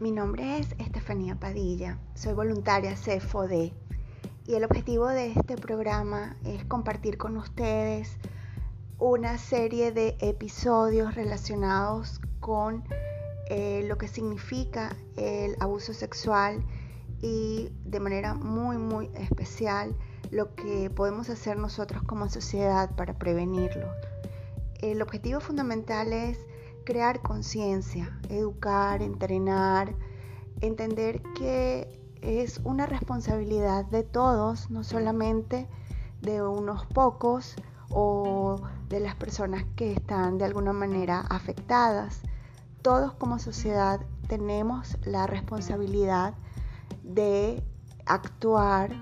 Mi nombre es Estefanía Padilla, soy voluntaria CFOD y el objetivo de este programa es compartir con ustedes una serie de episodios relacionados con eh, lo que significa el abuso sexual y de manera muy muy especial lo que podemos hacer nosotros como sociedad para prevenirlo. El objetivo fundamental es crear conciencia, educar, entrenar, entender que es una responsabilidad de todos, no solamente de unos pocos o de las personas que están de alguna manera afectadas. Todos como sociedad tenemos la responsabilidad de actuar,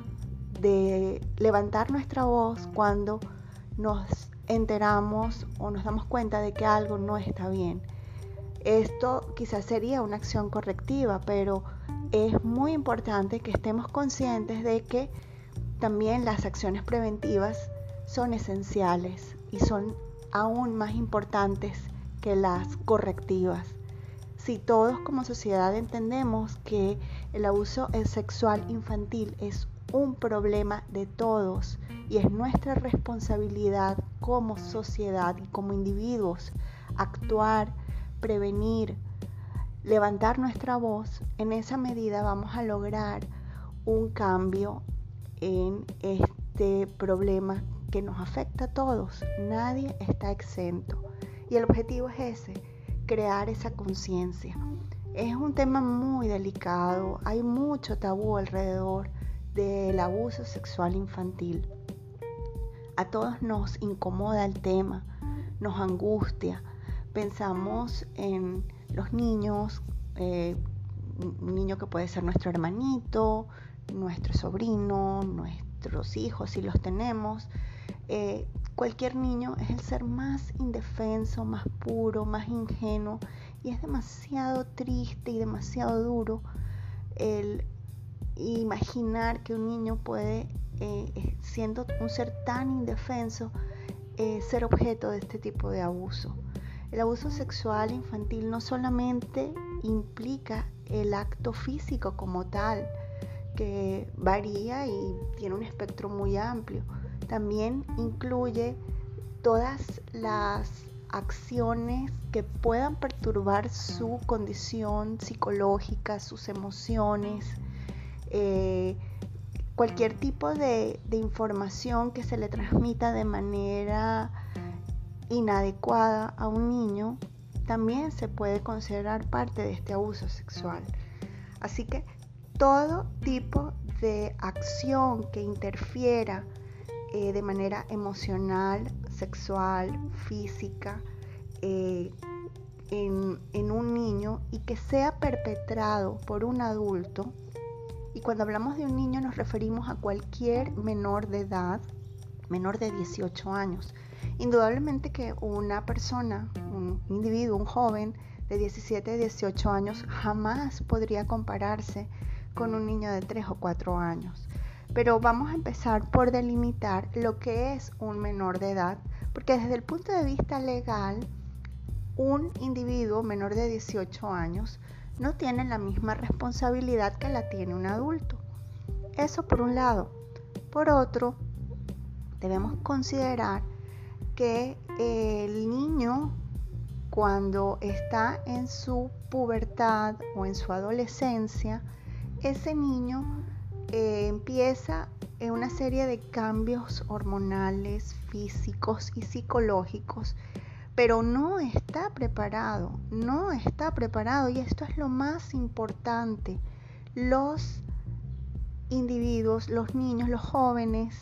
de levantar nuestra voz cuando nos enteramos o nos damos cuenta de que algo no está bien. Esto quizás sería una acción correctiva, pero es muy importante que estemos conscientes de que también las acciones preventivas son esenciales y son aún más importantes que las correctivas. Si todos como sociedad entendemos que el abuso sexual infantil es un problema de todos y es nuestra responsabilidad como sociedad y como individuos actuar, prevenir, levantar nuestra voz, en esa medida vamos a lograr un cambio en este problema que nos afecta a todos. Nadie está exento. Y el objetivo es ese, crear esa conciencia. Es un tema muy delicado, hay mucho tabú alrededor del abuso sexual infantil. A todos nos incomoda el tema, nos angustia. Pensamos en los niños, eh, un niño que puede ser nuestro hermanito, nuestro sobrino, nuestros hijos si los tenemos. Eh, cualquier niño es el ser más indefenso, más puro, más ingenuo y es demasiado triste y demasiado duro el imaginar que un niño puede, eh, eh, siendo un ser tan indefenso, eh, ser objeto de este tipo de abuso. El abuso sexual infantil no solamente implica el acto físico como tal, que varía y tiene un espectro muy amplio, también incluye todas las acciones que puedan perturbar su condición psicológica, sus emociones, eh, cualquier tipo de, información que se le transmita de manera inadecuada a un niño también se puede considerar parte de este abuso sexual. Así que todo tipo de acción que interfiera eh, de manera emocional, sexual, física, eh, en, en un niño y que sea perpetrado por un adulto, y cuando hablamos de un niño nos referimos a cualquier menor de edad, menor de 18 años. Indudablemente que una persona, un individuo, un joven de 17, 18 años jamás podría compararse con un niño de 3 o 4 años. Pero vamos a empezar por delimitar lo que es un menor de edad, porque desde el punto de vista legal, un individuo menor de 18 años no tienen la misma responsabilidad que la tiene un adulto. Eso por un lado. Por otro, debemos considerar que el niño cuando está en su pubertad o en su adolescencia, ese niño eh, empieza en una serie de cambios hormonales, físicos y psicológicos pero no está preparado, no está preparado y esto es lo más importante. Los individuos, los niños, los jóvenes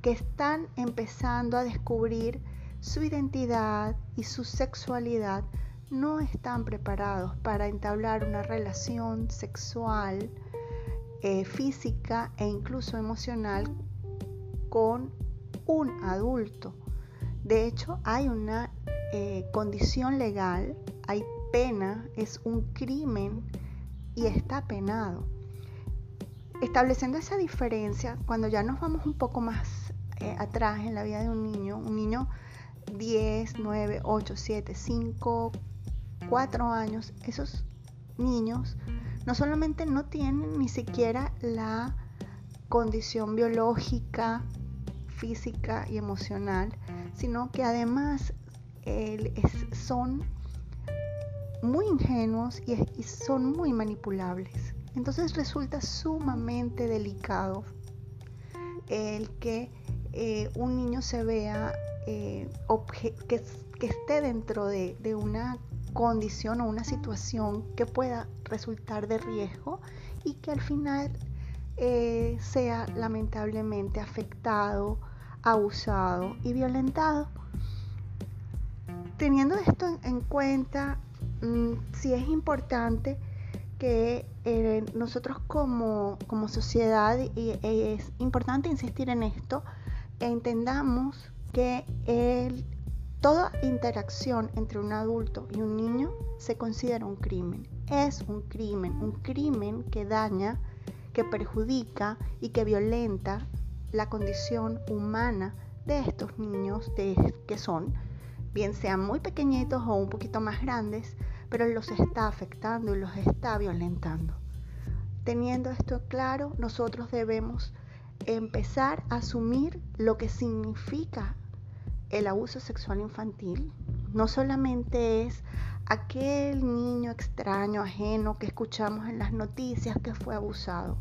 que están empezando a descubrir su identidad y su sexualidad no están preparados para entablar una relación sexual, eh, física e incluso emocional con un adulto. De hecho, hay una eh, condición legal, hay pena, es un crimen y está penado. Estableciendo esa diferencia, cuando ya nos vamos un poco más eh, atrás en la vida de un niño, un niño 10, 9, 8, 7, 5, 4 años, esos niños no solamente no tienen ni siquiera la condición biológica, física y emocional, sino que además son muy ingenuos y, son muy manipulables. Entonces resulta sumamente delicado el que eh, un niño se vea eh, que, esté dentro de, una condición o una situación que pueda resultar de riesgo y que al final eh, sea lamentablemente afectado, abusado y violentado. Teniendo esto en cuenta, mm, sí es importante que eh, nosotros como, sociedad, y, es importante insistir en esto, entendamos que toda interacción entre un adulto y un niño se considera un crimen. Es un crimen, un crimen que daña, que perjudica y que violenta la condición humana de estos niños que son, bien sean muy pequeñitos o un poquito más grandes, pero los está afectando y los está violentando. Teniendo esto claro, nosotros debemos empezar a asumir lo que significa el abuso sexual infantil. No solamente es aquel niño extraño, ajeno que escuchamos en las noticias que fue abusado.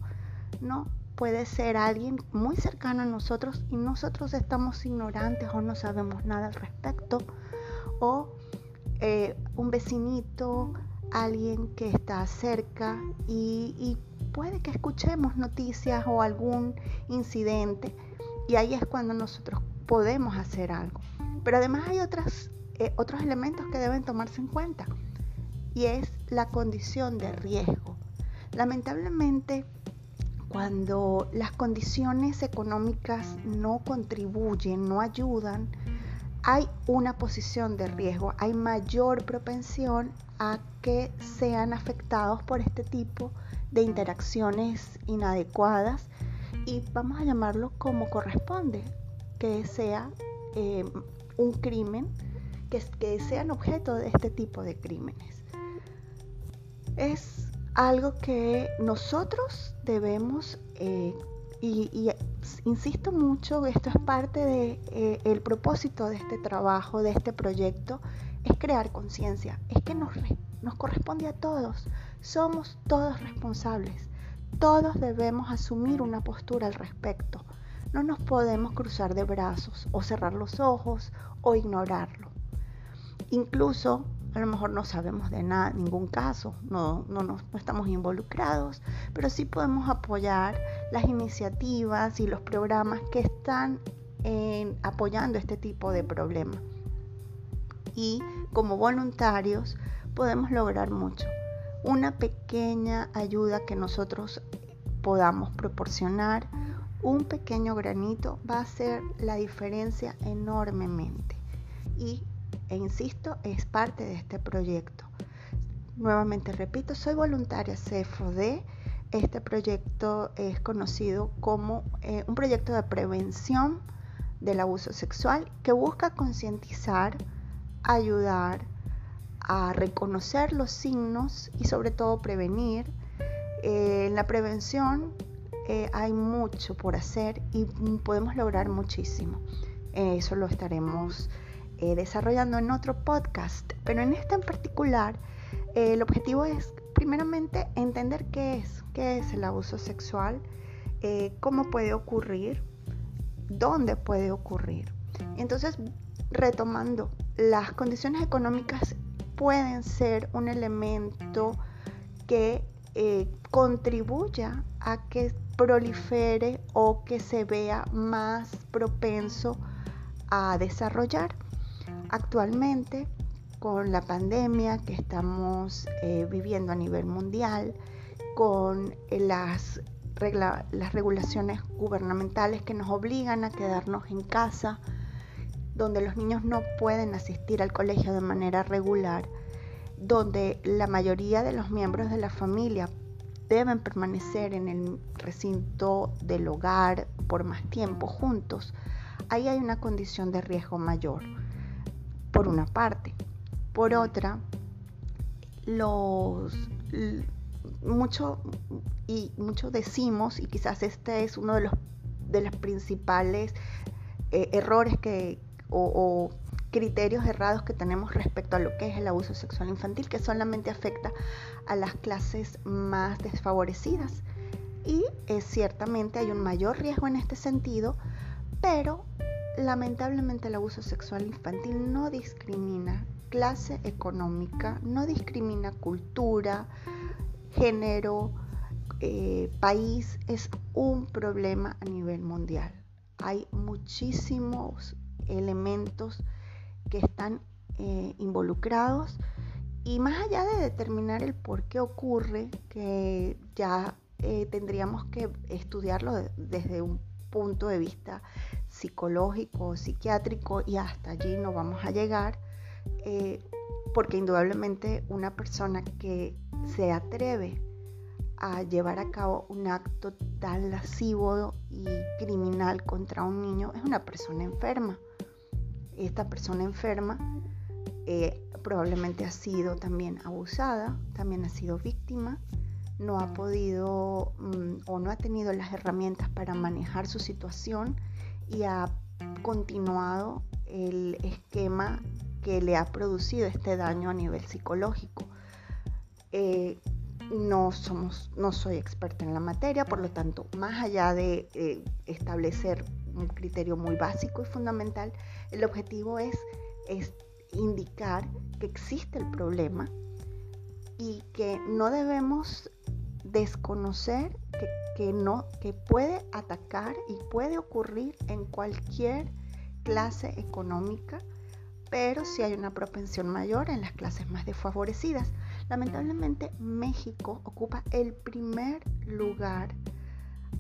No, puede ser alguien muy cercano a nosotros y nosotros estamos ignorantes o no sabemos nada al respecto. O eh, un vecinito, alguien que está cerca y, puede que escuchemos noticias o algún incidente y ahí es cuando nosotros podemos hacer algo. Pero además hay otras, eh, otros elementos que deben tomarse en cuenta y es la condición de riesgo. Lamentablemente, cuando las condiciones económicas no contribuyen, no ayudan, hay una posición de riesgo, hay mayor propensión a que sean afectados por este tipo de interacciones inadecuadas y vamos a llamarlo como corresponde, que sea eh, un crimen, que, que sean objeto de este tipo de crímenes. Es algo que nosotros debemos eh, y, insisto mucho, esto es parte del de, eh, propósito de este trabajo, de este proyecto, es crear conciencia, es que nos, nos corresponde a todos, somos todos responsables, todos debemos asumir una postura al respecto, no nos podemos cruzar de brazos o cerrar los ojos o ignorarlo. Incluso a lo mejor no sabemos de nada, ningún caso, no, no, no, estamos involucrados, pero sí podemos apoyar las iniciativas y los programas que están apoyando este tipo de problemas. Y como voluntarios podemos lograr mucho. Una pequeña ayuda que nosotros podamos proporcionar, un pequeño granito, va a hacer la diferencia enormemente. Y e insisto, es parte de este proyecto. Nuevamente repito, soy voluntaria CFOD. Este proyecto es conocido como eh, un proyecto de prevención del abuso sexual que busca concientizar, ayudar a reconocer los signos y sobre todo prevenir. Eh, en la prevención eh, hay mucho por hacer y podemos lograr muchísimo. eso lo estaremos eh, desarrollando en otro podcast, pero en este en particular eh, el objetivo es primeramente entender qué es, qué es el abuso sexual, eh, cómo puede ocurrir, dónde puede ocurrir. Entonces, retomando, las condiciones económicas pueden ser un elemento que contribuya a que prolifere o que se vea más propenso a desarrollar. Actualmente, con la pandemia que estamos eh, viviendo a nivel mundial, con eh, las, las regulaciones gubernamentales que nos obligan a quedarnos en casa, donde los niños no pueden asistir al colegio de manera regular, donde la mayoría de los miembros de la familia deben permanecer en el recinto del hogar por más tiempo juntos, ahí hay una condición de riesgo mayor por una parte. Por otra, los, mucho y mucho decimos, y quizás este es uno de los, de los principales eh, errores que, o, criterios errados que tenemos respecto a lo que es el abuso sexual infantil, que solamente afecta a las clases más desfavorecidas. Y eh, ciertamente hay un mayor riesgo en este sentido, pero lamentablemente el abuso sexual infantil no discrimina clase económica, no discrimina cultura, género, eh, país, es un problema a nivel mundial. Hay muchísimos elementos que están eh, involucrados y más allá de determinar el por qué ocurre, que ya eh, tendríamos que estudiarlo desde un punto de vista psicológico, psiquiátrico y hasta allí no vamos a llegar, eh, porque indudablemente una persona que se atreve a llevar a cabo un acto tan lascivo y criminal contra un niño es una persona enferma. Esta persona enferma eh, probablemente ha sido también abusada, también ha sido víctima, no ha podido mm, o no ha tenido las herramientas para manejar su situación y ha continuado el esquema que le ha producido este daño a nivel psicológico. Eh, no, somos, no soy experta en la materia, por lo tanto, más allá de eh, establecer un criterio muy básico y fundamental, el objetivo es, es indicar que existe el problema y que no debemos desconocer que, que, no, que puede atacar y puede ocurrir en cualquier clase económica, pero si hay una propensión mayor en las clases más desfavorecidas. Lamentablemente México ocupa el primer lugar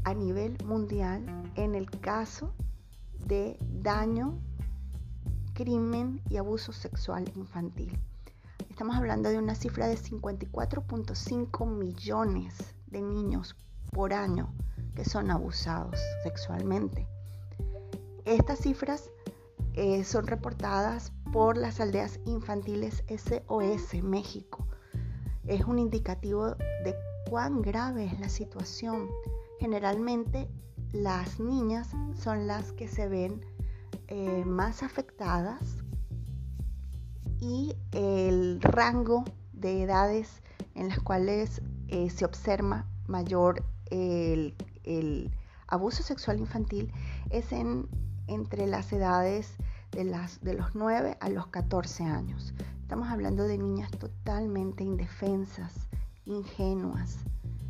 a nivel mundial en el caso de daño, crimen y abuso sexual infantil. Estamos hablando de una cifra de 54.5 millones de niños por año que son abusados sexualmente. Estas cifras eh, son reportadas por las aldeas infantiles SOS México. Es un indicativo de cuán grave es la situación. Generalmente las niñas son las que se ven eh, más afectadas y el rango de edades en las cuales eh, se observa mayor el, abuso sexual infantil es en, entre las edades de, las, de los 9 a los 14 años. Estamos hablando de niñas totalmente indefensas, ingenuas,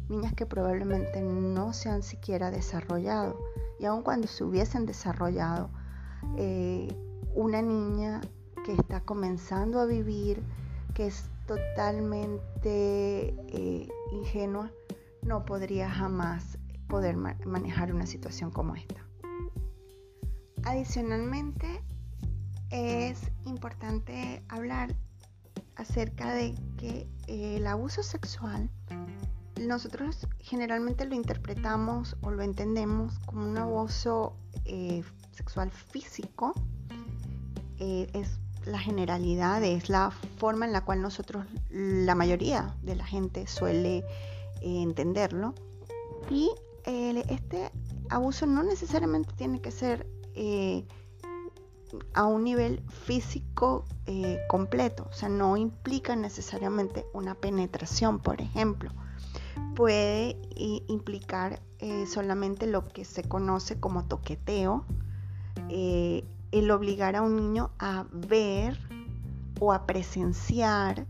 niñas que probablemente no se han siquiera desarrollado. Y aun cuando se hubiesen desarrollado, eh, una niña que está comenzando a vivir, que es totalmente eh, ingenua, no podría jamás poder manejar una situación como esta. Adicionalmente, es importante hablar acerca de que el abuso sexual nosotros generalmente lo interpretamos o lo entendemos como un abuso eh, sexual físico. Eh, es la generalidad, es la forma en la cual nosotros, la mayoría de la gente suele eh, entenderlo. Y eh, este abuso no necesariamente tiene que ser eh, a un nivel físico completo, o sea, no implica necesariamente una penetración, por ejemplo. Puede implicar solamente lo que se conoce como toqueteo, el obligar a un niño a ver o a presenciar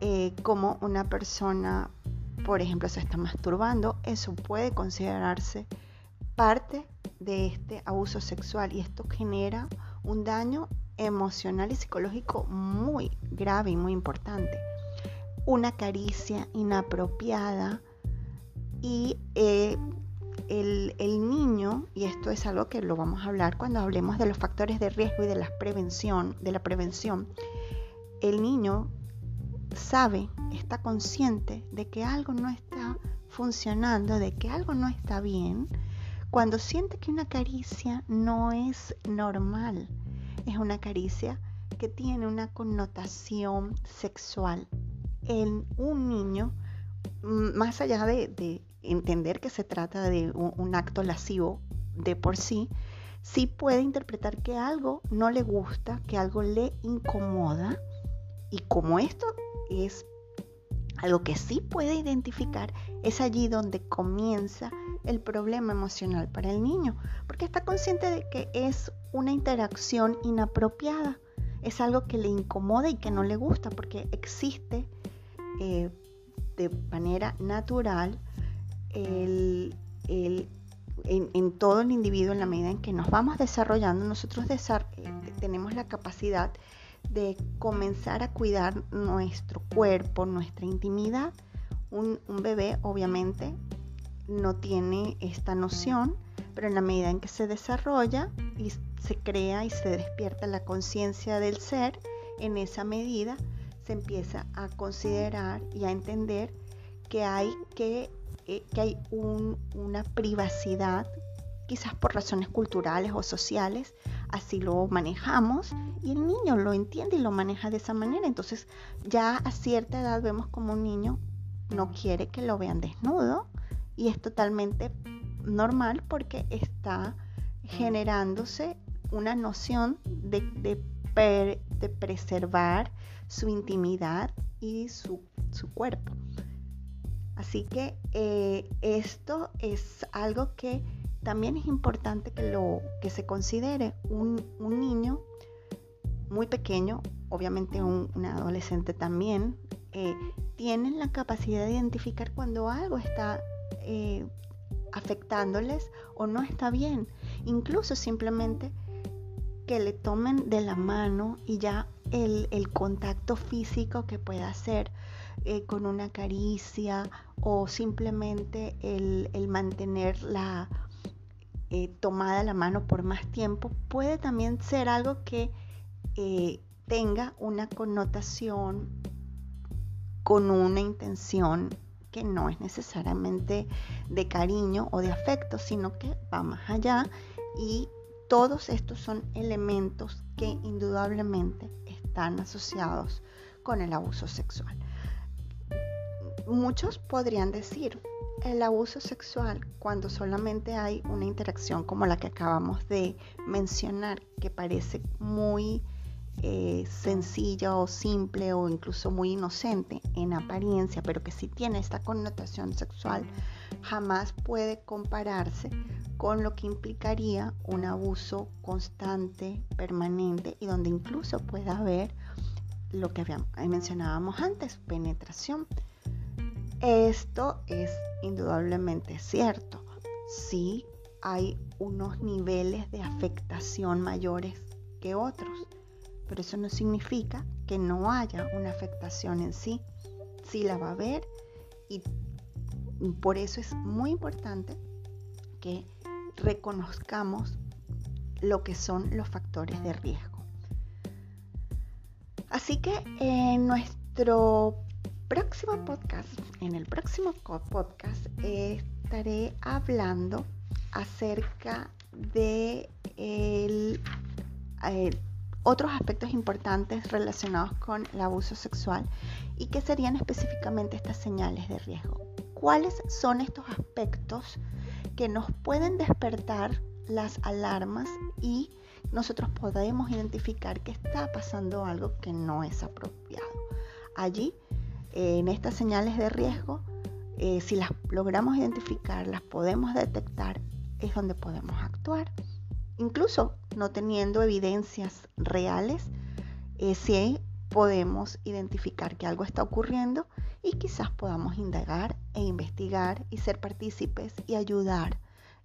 eh, cómo una persona, por ejemplo, se está masturbando, eso puede considerarse parte de este abuso sexual y esto genera un daño emocional y psicológico muy grave y muy importante. Una caricia inapropiada y eh, el, niño, y esto es algo que lo vamos a hablar cuando hablemos de los factores de riesgo y de la prevención, de la prevención, el niño sabe, está consciente de que algo no está funcionando, de que algo no está bien, cuando siente que una caricia no es normal, es una caricia que tiene una connotación sexual. En un niño más allá de, entender que se trata de un, acto lascivo de por sí, sí puede interpretar que algo no le gusta, que algo le incomoda. Y como esto es algo que sí puede identificar, es allí donde comienza el problema emocional para el niño, porque está consciente de que es una interacción inapropiada, es algo que le incomoda y que no le gusta, porque existe eh, de manera natural en, todo el individuo, en la medida en que nos vamos desarrollando, nosotros eh, tenemos la capacidad de comenzar a cuidar nuestro cuerpo, nuestra intimidad. Un, bebé obviamente no tiene esta noción, pero en la medida en que se desarrolla y se crea y se despierta la conciencia del ser, en esa medida se empieza a considerar y a entender que hay, que, eh, que hay una privacidad, quizás por razones culturales o sociales, así lo manejamos y el niño lo entiende y lo maneja de esa manera. Entonces ya a cierta edad vemos como un niño no quiere que lo vean desnudo y es totalmente normal porque está generándose una noción de, de, preservar su intimidad y su, cuerpo. Así que eh, esto es algo que también es importante que, lo, que se considere un, niño muy pequeño, obviamente un, adolescente también, eh, tienen la capacidad de identificar cuando algo está eh, afectándoles o no está bien. Incluso simplemente que le tomen de la mano y ya el, contacto físico que pueda hacer eh, con una caricia o simplemente el, el mantener la, eh, tomada la mano por más tiempo, puede también ser algo que eh, tenga una connotación con una intención que no es necesariamente de cariño o de afecto, sino que va más allá y todos estos son elementos que indudablemente están asociados con el abuso sexual. Muchos podrían decir, el abuso sexual, cuando solamente hay una interacción como la que acabamos de mencionar, que parece muy eh, sencilla o simple o incluso muy inocente en apariencia, pero que sí tiene esta connotación sexual, jamás puede compararse con lo que implicaría un abuso constante, permanente y donde incluso pueda haber lo que mencionábamos antes, penetración. Esto es indudablemente cierto. Sí hay unos niveles de afectación mayores que otros, pero eso no significa que no haya una afectación en sí. Sí la va a haber y por eso es muy importante que reconozcamos lo que son los factores de riesgo. Así que en nuestro próximo podcast, en el próximo podcast, estaré hablando acerca de otros aspectos importantes relacionados con el abuso sexual y que serían específicamente estas señales de riesgo. ¿Cuáles son estos aspectos que nos pueden despertar las alarmas y nosotros podemos identificar que está pasando algo que no es apropiado? Allí en estas señales de riesgo, eh, si las logramos identificar, las podemos detectar, es donde podemos actuar. Incluso no teniendo evidencias reales, eh, sí podemos identificar que algo está ocurriendo y quizás podamos indagar e investigar y ser partícipes y ayudar.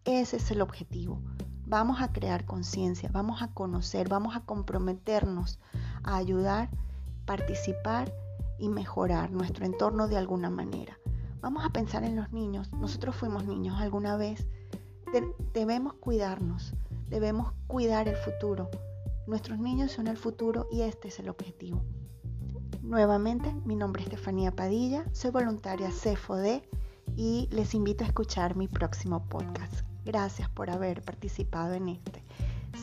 Ese es el objetivo. Vamos a crear conciencia, vamos a conocer, vamos a comprometernos a ayudar, participar y mejorar nuestro entorno de alguna manera. Vamos a pensar en los niños. Nosotros fuimos niños alguna vez. debemos cuidarnos, debemos cuidar el futuro. Nuestros niños son el futuro y este es el objetivo. Nuevamente, mi nombre es Estefanía Padilla, soy voluntaria CFOD y les invito a escuchar mi próximo podcast. Gracias por haber participado en este.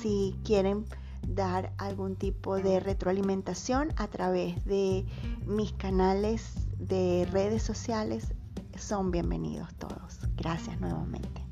Si quieren dar algún tipo de retroalimentación a través de mis canales de redes sociales. son bienvenidos todos. Gracias nuevamente.